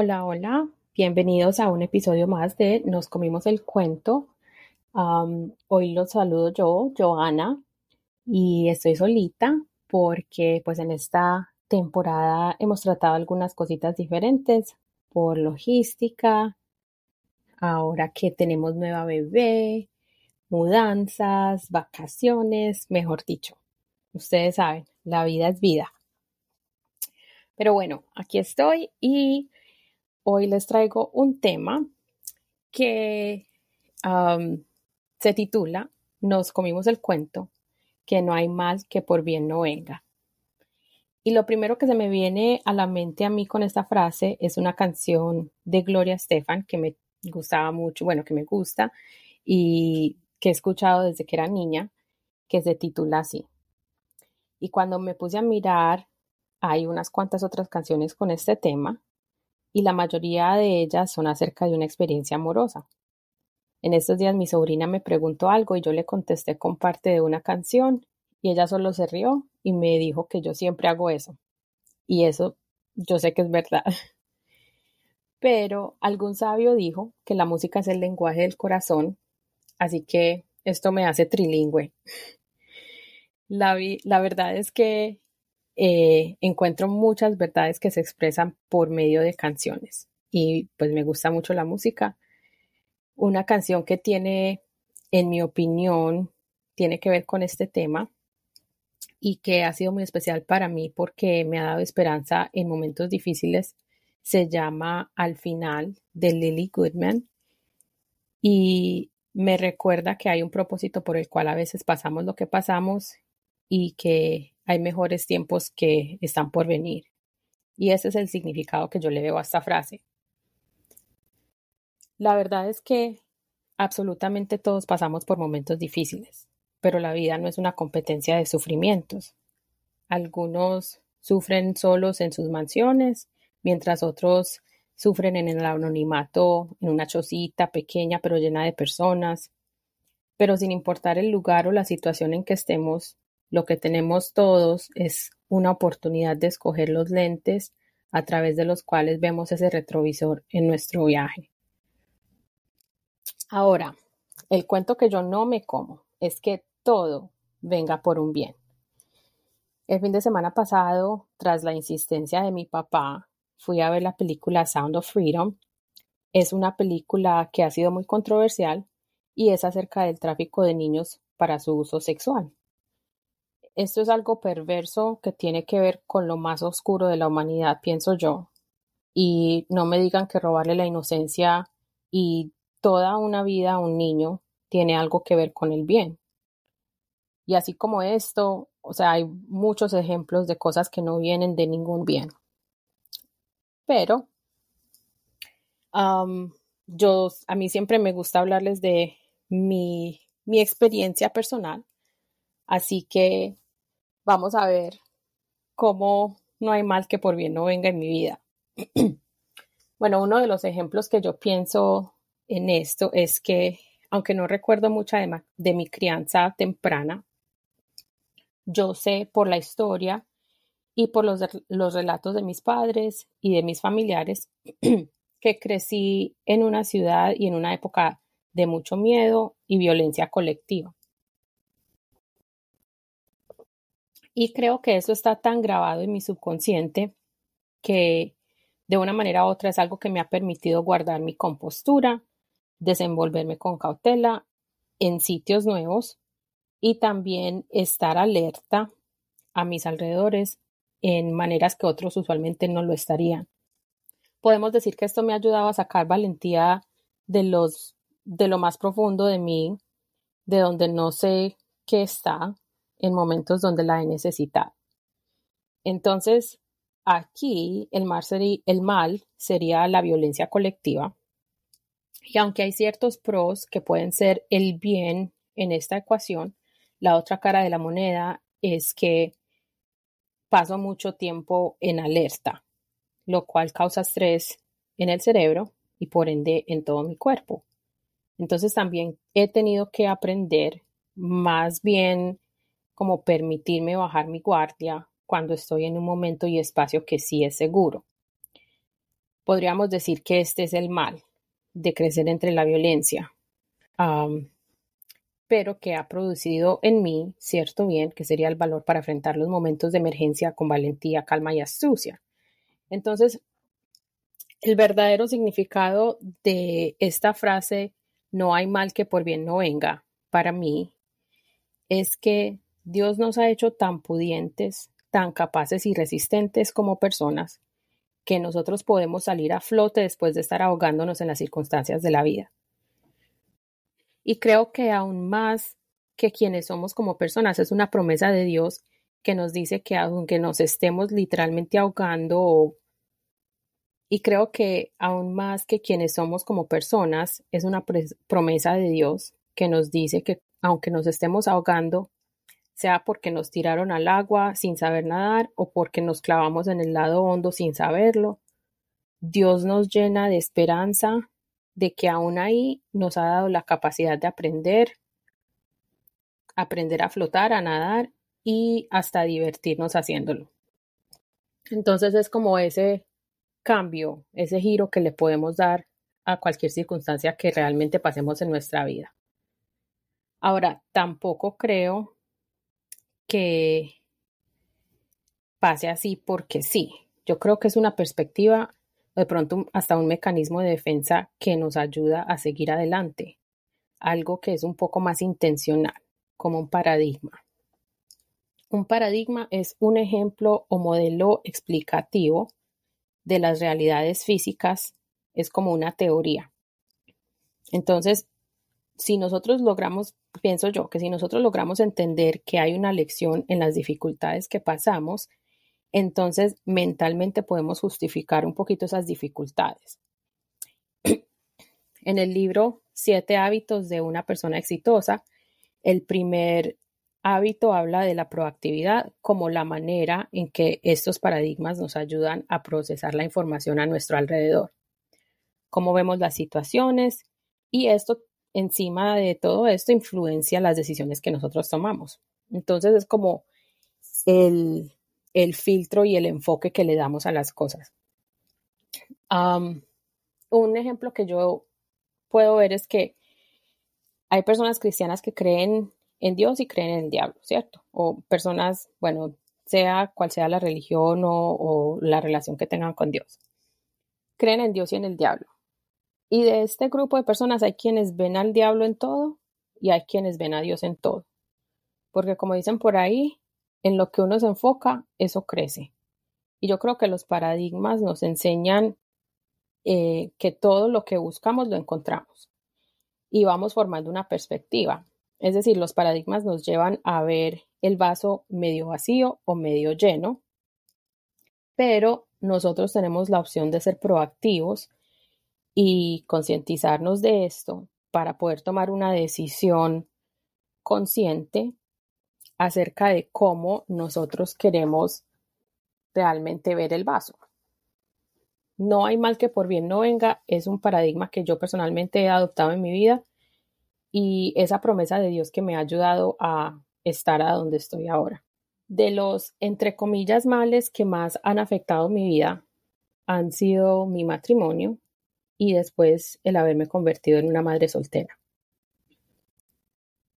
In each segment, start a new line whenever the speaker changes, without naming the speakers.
Hola, hola, bienvenidos a un episodio más de Nos comimos el cuento. Hoy los saludo yo, Joana, y estoy solita porque pues en esta temporada hemos tratado algunas cositas diferentes por logística, ahora que tenemos nueva bebé, mudanzas, vacaciones, mejor dicho. Ustedes saben, la vida es vida. Pero bueno, aquí estoy y hoy les traigo un tema que se titula Nos comimos el cuento, que no hay mal que por bien no venga. Y lo primero que se me viene a la mente a mí con esta frase es una canción de Gloria Estefan que me gustaba mucho, bueno, que me gusta y que he escuchado desde que era niña, que se titula así. Y cuando me puse a mirar, hay unas cuantas otras canciones con este tema y la mayoría de ellas son acerca de una experiencia amorosa. En estos días mi sobrina me preguntó algo y yo le contesté con parte de una canción y ella solo se rió y me dijo que yo siempre hago eso. Y eso yo sé que es verdad. Pero algún sabio dijo que la música es el lenguaje del corazón, así que esto me hace trilingüe. La, la verdad es que eh, encuentro muchas verdades que se expresan por medio de canciones y pues me gusta mucho la música. Una canción que tiene, en mi opinión, tiene que ver con este tema y que ha sido muy especial para mí porque me ha dado esperanza en momentos difíciles se llama Al final de Lily Goodman y me recuerda que hay un propósito por el cual a veces pasamos lo que pasamos y que hay mejores tiempos que están por venir. Y ese es el significado que yo le veo a esta frase. La verdad es que absolutamente todos pasamos por momentos difíciles, pero la vida no es una competencia de sufrimientos. Algunos sufren solos en sus mansiones, mientras otros sufren en el anonimato, en una chocita pequeña pero llena de personas. Pero sin importar el lugar o la situación en que estemos, lo que tenemos todos es una oportunidad de escoger los lentes a través de los cuales vemos ese retrovisor en nuestro viaje. Ahora, el cuento que yo no me como es que todo venga por un bien. El fin de semana pasado, tras la insistencia de mi papá, fui a ver la película Sound of Freedom. Es una película que ha sido muy controversial y es acerca del tráfico de niños para su uso sexual. Esto es algo perverso que tiene que ver con lo más oscuro de la humanidad, pienso yo. Y no me digan que robarle la inocencia y toda una vida a un niño tiene algo que ver con el bien. Y así como esto, o sea, hay muchos ejemplos de cosas que no vienen de ningún bien. Pero yo, a mí siempre me gusta hablarles de mi, mi experiencia personal. Así que vamos a ver cómo no hay mal que por bien no venga en mi vida. bueno, uno de los ejemplos que yo pienso en esto es que, aunque no recuerdo mucho de, de mi crianza temprana, yo sé por la historia y por los relatos de mis padres y de mis familiares que crecí en una ciudad y en una época de mucho miedo y violencia colectiva. Y creo que eso está tan grabado en mi subconsciente que de una manera u otra es algo que me ha permitido guardar mi compostura, desenvolverme con cautela en sitios nuevos y también estar alerta a mis alrededores en maneras que otros usualmente no lo estarían. Podemos decir que esto me ha ayudado a sacar valentía de los de lo más profundo de mí, de donde no sé qué está, en momentos donde la he necesitado. Entonces, aquí el mal, sería, la violencia colectiva. Y aunque hay ciertos pros que pueden ser el bien en esta ecuación, la otra cara de la moneda es que paso mucho tiempo en alerta, lo cual causa estrés en el cerebro y por ende en todo mi cuerpo. Entonces también he tenido que aprender más bien como permitirme bajar mi guardia cuando estoy en un momento y espacio que sí es seguro. podríamos decir que este es el mal de crecer entre la violencia, pero que ha producido en mí cierto bien, que sería el valor para enfrentar los momentos de emergencia con valentía, calma y astucia. Entonces, el verdadero significado de esta frase, no hay mal que por bien no venga, para mí, es que Dios nos ha hecho tan pudientes, tan capaces y resistentes como personas, que nosotros podemos salir a flote después de estar ahogándonos en las circunstancias de la vida. Y creo que aún más que quienes somos como personas es una promesa de Dios que nos dice que aunque nos estemos literalmente ahogando y creo que aún más que quienes somos como personas es una promesa de Dios que nos dice que aunque nos estemos ahogando, sea porque nos tiraron al agua sin saber nadar o porque nos clavamos en el lado hondo sin saberlo, Dios nos llena de esperanza de que aún ahí nos ha dado la capacidad de aprender, aprender a flotar, a nadar y hasta divertirnos haciéndolo. Entonces es como ese cambio, ese giro que le podemos dar a cualquier circunstancia que realmente pasemos en nuestra vida. Ahora, tampoco creo que pase así porque sí. Yo creo que es una perspectiva, de pronto hasta un mecanismo de defensa que nos ayuda a seguir adelante, algo que es un poco más intencional, como un paradigma. Un paradigma es un ejemplo o modelo explicativo de las realidades físicas, es como una teoría. Entonces, si nosotros logramos, pienso yo, que si nosotros logramos entender que hay una lección en las dificultades que pasamos, entonces mentalmente podemos justificar un poquito esas dificultades. En el libro Siete hábitos de una persona exitosa, el primer hábito habla de la proactividad como la manera en que estos paradigmas nos ayudan a procesar la información a nuestro alrededor. Cómo vemos las situaciones y esto encima de todo esto influencia las decisiones que nosotros tomamos. Entonces es como el, filtro y el enfoque que le damos a las cosas. un ejemplo que yo puedo ver es que hay personas cristianas que creen en Dios y creen en el diablo, ¿cierto? O personas, bueno, sea cual sea la religión o la relación que tengan con Dios. Creen en Dios y en el diablo. Y de este grupo de personas hay quienes ven al diablo en todo y hay quienes ven a Dios en todo. Porque como dicen por ahí, en lo que uno se enfoca, eso crece. Y yo creo que los paradigmas nos enseñan eh, que todo lo que buscamos lo encontramos. Y vamos formando una perspectiva. Es decir, los paradigmas nos llevan a ver el vaso medio vacío o medio lleno. Pero nosotros tenemos la opción de ser proactivos y concientizarnos de esto para poder tomar una decisión consciente acerca de cómo nosotros queremos realmente ver el vaso. No hay mal que por bien no venga es un paradigma que yo personalmente he adoptado en mi vida y esa promesa de Dios que me ha ayudado a estar a donde estoy ahora. De los, entre comillas, males que más han afectado mi vida han sido mi matrimonio, y después el haberme convertido en una madre soltera.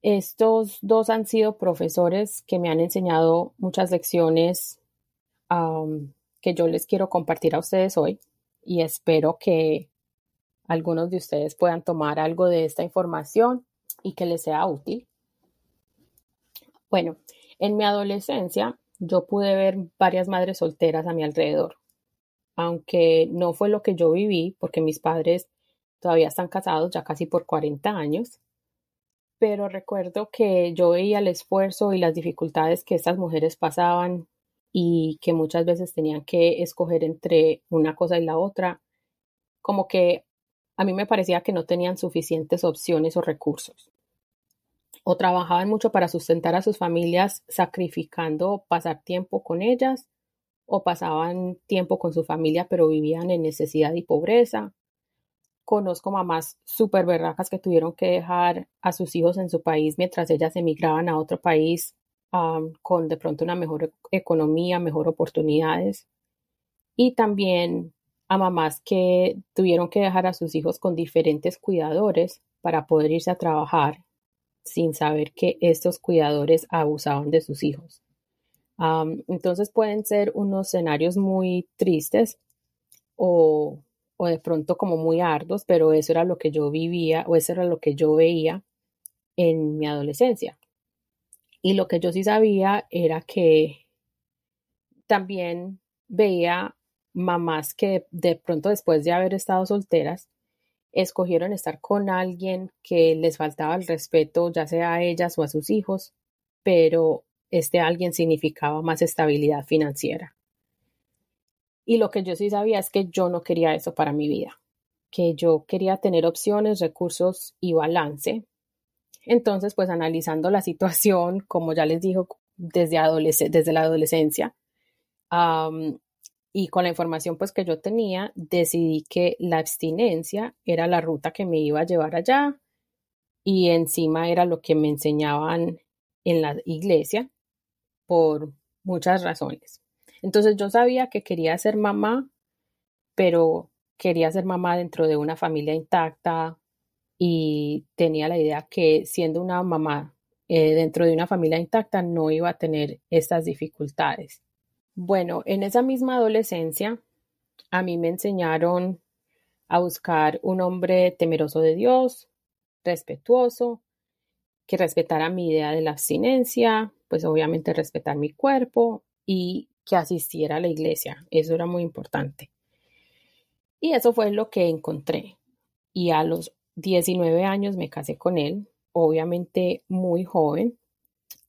Estos dos han sido profesores que me han enseñado muchas lecciones que yo les quiero compartir a ustedes hoy y espero que algunos de ustedes puedan tomar algo de esta información y que les sea útil. Bueno, en mi adolescencia yo pude ver varias madres solteras a mi alrededor aunque no fue lo que yo viví, porque mis padres todavía están casados ya casi por 40 años, pero recuerdo que yo veía el esfuerzo y las dificultades que estas mujeres pasaban y que muchas veces tenían que escoger entre una cosa y la otra, como que a mí me parecía que no tenían suficientes opciones o recursos. O trabajaban mucho para sustentar a sus familias sacrificando pasar tiempo con ellas o pasaban tiempo con su familia pero vivían en necesidad y pobreza. Conozco mamás súper berracas que tuvieron que dejar a sus hijos en su país mientras ellas emigraban a otro país con de pronto una mejor economía, mejor oportunidades. Y también a mamás que tuvieron que dejar a sus hijos con diferentes cuidadores para poder irse a trabajar sin saber que estos cuidadores abusaban de sus hijos. Entonces pueden ser unos escenarios muy tristes o, o, de pronto como muy arduos, pero eso era lo que yo vivía o eso era lo que yo veía en mi adolescencia. Y lo que yo sí sabía era que también veía mamás que de pronto después de haber estado solteras, escogieron estar con alguien que les faltaba el respeto, ya sea a ellas o a sus hijos, pero este alguien significaba más estabilidad financiera. Y lo que yo sí sabía es que yo no quería eso para mi vida, que yo quería tener opciones, recursos y balance. Entonces, pues analizando la situación, como ya les dijo, desde, la adolescencia, y con la información pues que yo tenía, decidí que la abstinencia era la ruta que me iba a llevar allá y encima era lo que me enseñaban en la iglesia por muchas razones. Entonces yo sabía que quería ser mamá, pero quería ser mamá dentro de una familia intacta y tenía la idea que siendo una mamá eh, dentro de una familia intacta no iba a tener estas dificultades. Bueno, en esa misma adolescencia, a mí me enseñaron a buscar un hombre temeroso de Dios, respetuoso, que respetara mi idea de la abstinencia, pues obviamente respetar mi cuerpo y que asistiera a la iglesia. Eso era muy importante. Y eso fue lo que encontré. Y a los 19 años me casé con él, obviamente muy joven,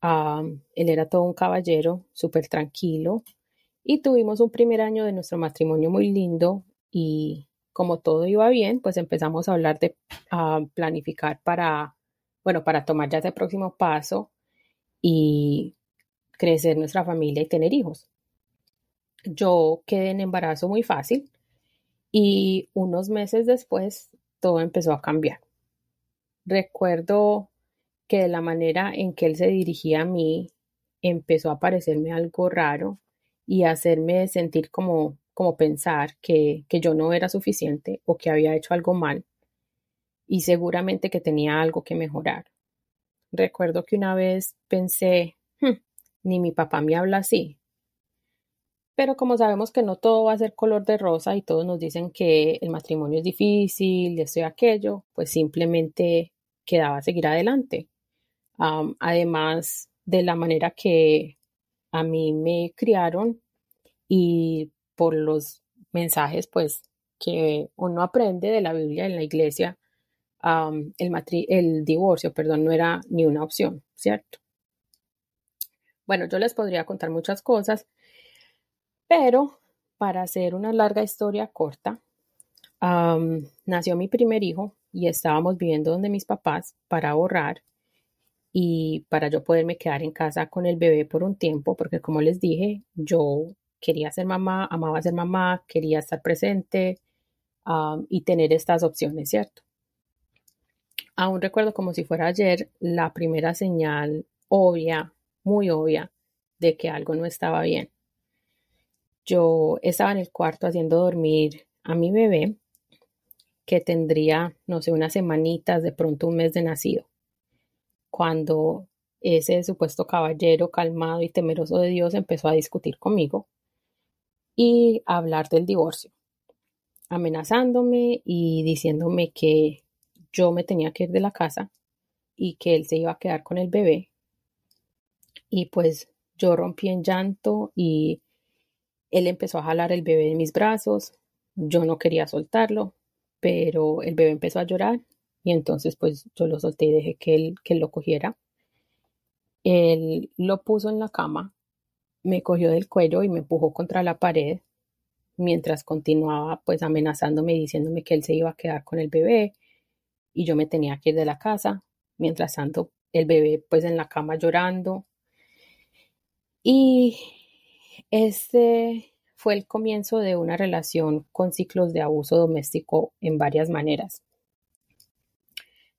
él era todo un caballero, súper tranquilo. Y tuvimos un primer año de nuestro matrimonio muy lindo y como todo iba bien, pues empezamos a hablar de planificar para, bueno, para tomar ya ese próximo paso y crecer nuestra familia y tener hijos. Yo quedé en embarazo muy fácil y unos meses después todo empezó a cambiar. Recuerdo que de la manera en que él se dirigía a mí empezó a parecerme algo raro y hacerme sentir como, como pensar que, que yo no era suficiente o que había hecho algo mal y seguramente que tenía algo que mejorar. Recuerdo que una vez pensé, hmm, ni mi papá me habla así. Pero como sabemos que no todo va a ser color de rosa y todos nos dicen que el matrimonio es difícil, esto y aquello, pues simplemente quedaba seguir adelante además de la manera que a mí me criaron y por los mensajes pues que uno aprende de la Biblia en la iglesia, el, el divorcio, perdón, no era ni una opción, ¿cierto? Bueno, yo les podría contar muchas cosas, pero para hacer una larga historia corta, nació mi primer hijo y estábamos viviendo donde mis papás para ahorrar y para yo poderme quedar en casa con el bebé por un tiempo, porque como les dije, yo quería ser mamá, amaba ser mamá, quería estar presente y tener estas opciones, ¿cierto? Aún recuerdo como si fuera ayer la primera señal obvia, muy obvia, de que algo no estaba bien. Yo estaba en el cuarto haciendo dormir a mi bebé, que tendría, no sé, unas semanitas, de pronto un mes de nacido cuando ese supuesto caballero calmado y temeroso de Dios empezó a discutir conmigo y a hablar del divorcio, amenazándome y diciéndome que yo me tenía que ir de la casa y que él se iba a quedar con el bebé. Y pues yo rompí en llanto y él empezó a jalar el bebé de mis brazos. Yo no quería soltarlo, pero el bebé empezó a llorar y entonces pues yo lo solté y dejé que él, que lo cogiera. Él lo puso en la cama, me cogió del cuello y me empujó contra la pared mientras continuaba pues amenazándome y diciéndome que él se iba a quedar con el bebé y yo me tenía que ir de la casa. Mientras tanto, el bebé pues en la cama llorando. Y este fue el comienzo de una relación con ciclos de abuso doméstico en varias maneras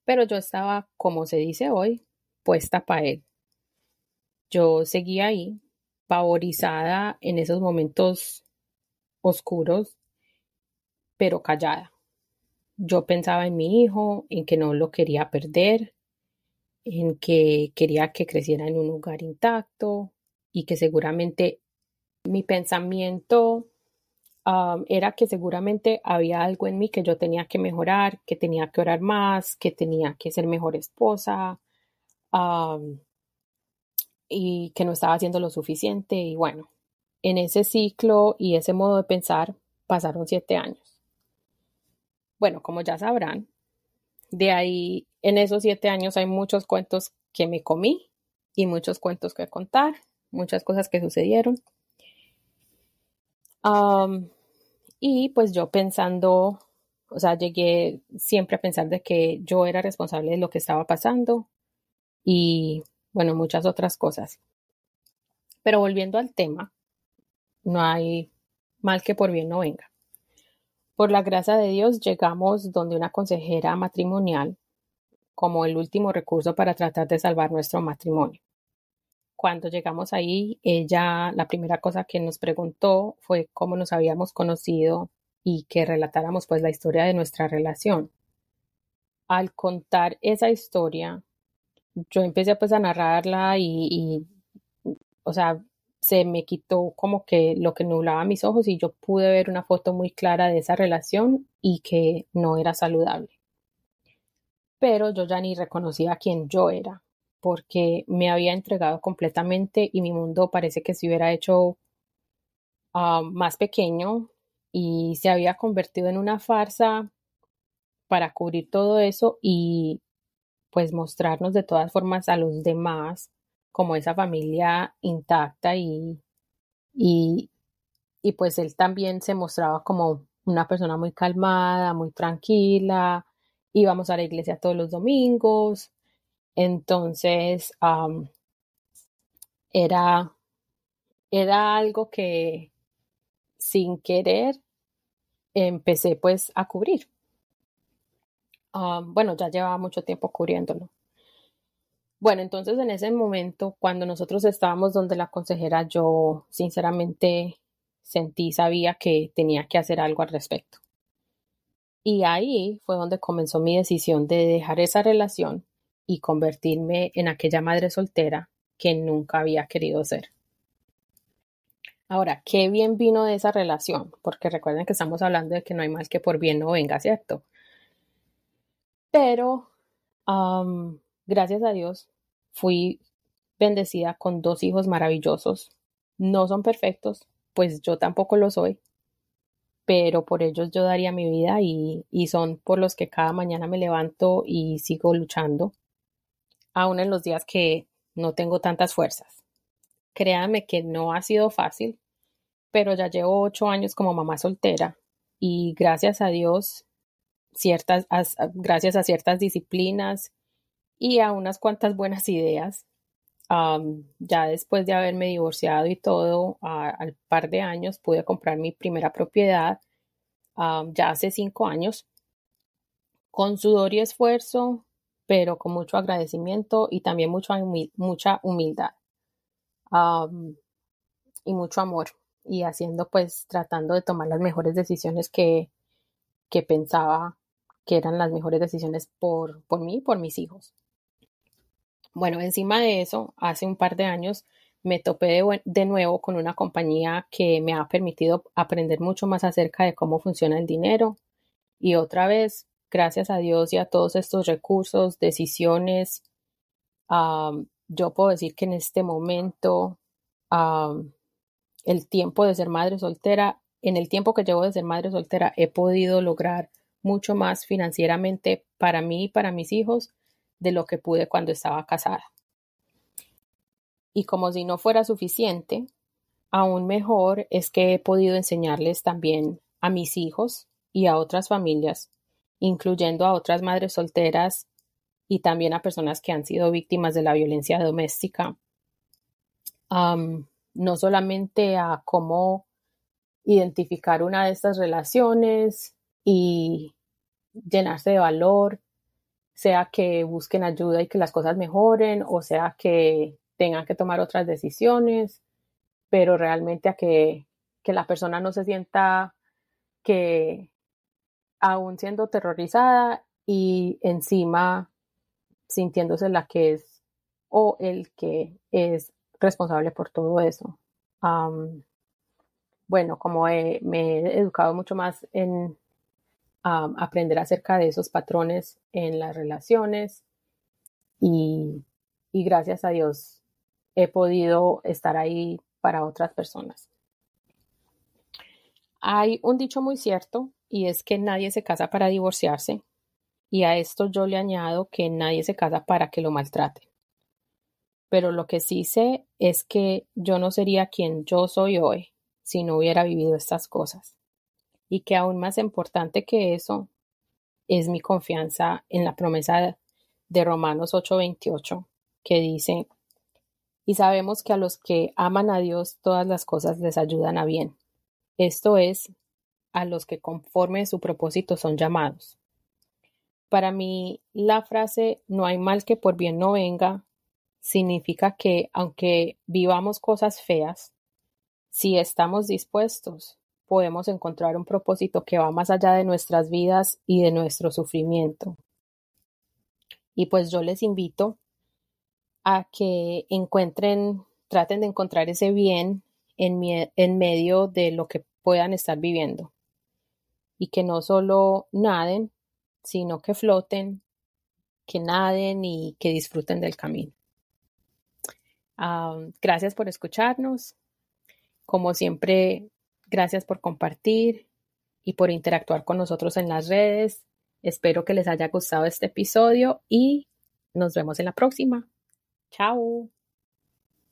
pero yo estaba, como se dice hoy, puesta para él. Yo seguía ahí, pavorizada en esos momentos oscuros pero callada. Yo pensaba en mi hijo, en que no lo quería perder, en que quería que creciera en un lugar intacto y que seguramente mi pensamiento era que seguramente había algo en mí que yo tenía que mejorar, que tenía que orar más, que tenía que ser mejor esposa y que no estaba haciendo lo suficiente. Y bueno, en ese ciclo y ese modo de pensar pasaron siete años. Bueno, como ya sabrán, de ahí en esos siete años hay muchos cuentos que me comí y muchos cuentos que contar, muchas cosas que sucedieron. Y pues yo pensando, o sea, llegué siempre a pensar de que yo era responsable de lo que estaba pasando y bueno, muchas otras cosas. Pero volviendo al tema, no hay mal que por bien no venga. Por la gracia de Dios llegamos donde una consejera matrimonial como el último recurso para tratar de salvar nuestro matrimonio. Cuando llegamos ahí, ella, la primera cosa que nos preguntó fue cómo nos habíamos conocido y que relatáramos pues la historia de nuestra relación. Al contar esa historia, yo empecé pues a narrarla y, y o sea, se me quitó como que lo que nublaba mis ojos y yo pude ver una foto muy clara de esa relación y que no era saludable. Pero yo ya ni reconocía quién yo era, porque me había entregado completamente y mi mundo parece que se hubiera hecho ah, más pequeño y se había convertido en una farsa para cubrir todo eso y pues mostrarnos de todas formas a los demás como esa familia intacta y, y, y pues él también se mostraba como una persona muy calmada, muy tranquila, íbamos a la iglesia todos los domingos, entonces era, era algo que sin querer empecé pues a cubrir. bueno, ya llevaba mucho tiempo cubriéndolo. Bueno, entonces en ese momento, cuando nosotros estábamos donde la consejera, yo sinceramente sentí, sabía que tenía que hacer algo al respecto. Y ahí fue donde comenzó mi decisión de dejar esa relación y convertirme en aquella madre soltera que nunca había querido ser. Ahora, qué bien vino de esa relación, porque recuerden que estamos hablando de que no hay mal que por bien no venga, ¿cierto? Pero, gracias a Dios, Fui bendecida con dos hijos maravillosos. No son perfectos, pues yo tampoco lo soy, pero por ellos yo daría mi vida y, son por los que cada mañana me levanto y sigo luchando, aún en los días que no tengo tantas fuerzas. Créanme que no ha sido fácil, pero ya llevo ocho años como mamá soltera y gracias a Dios, ciertas, gracias a ciertas disciplinas y a unas cuantas buenas ideas. ya después de haberme divorciado y todo, al par de años pude comprar mi primera propiedad, ya hace cinco años, con sudor y esfuerzo, pero con mucho agradecimiento y también mucho, mucha humildad y mucho amor y haciendo pues tratando de tomar las mejores decisiones que, que pensaba que eran las mejores decisiones por, por mí y por mis hijos. Bueno, encima de eso, hace un par de años me topé de, nuevo con una compañía que me ha permitido aprender mucho más acerca de cómo funciona el dinero. Y otra vez, gracias a Dios y a todos estos recursos, decisiones, yo puedo decir que en este momento el tiempo de ser madre soltera, en el tiempo que llevo de ser madre soltera, he podido lograr mucho más financieramente para mí y para mis hijos de lo que pude cuando estaba casada. Y como si no fuera suficiente, aún mejor es que he podido enseñarles también a mis hijos y a otras familias, incluyendo a otras madres solteras y también a personas que han sido víctimas de la violencia doméstica, no solamente a cómo identificar una de estas relaciones y llenarse de valor sea que busquen ayuda y que las cosas mejoren, o sea que tengan que tomar otras decisiones, pero realmente a que, la persona no se sienta que, aún siendo terrorizada y encima sintiéndose la que es o el que es responsable por todo eso. bueno, como me he educado mucho más en aprender acerca de esos patrones en las relaciones y, gracias a Dios he podido estar ahí para otras personas. Hay un dicho muy cierto y es que nadie se casa para divorciarse y a esto yo le añado que nadie se casa para que lo maltrate. Pero lo que sí sé es que yo no sería quien yo soy hoy si no hubiera vivido estas cosas y que aún más importante que eso es mi confianza en la promesa de Romanos 8:28, que dice, y sabemos que a los que aman a Dios todas las cosas les ayudan a bien. Esto es, a los que conforme su propósito son llamados. Para mí, la frase no hay mal que por bien no venga significa que aunque vivamos cosas feas, si estamos dispuestos, podemos encontrar un propósito que va más allá de nuestras vidas y de nuestro sufrimiento. Y pues yo les invito a que encuentren, traten de encontrar ese bien en, en medio de lo que puedan estar viviendo. Y que no solo naden, sino que floten, que naden y que disfruten del camino. Ah, gracias por escucharnos. Como siempre, Gracias por compartir y por interactuar con nosotros en las redes. Espero que les haya gustado este episodio y nos vemos en la próxima. Chao.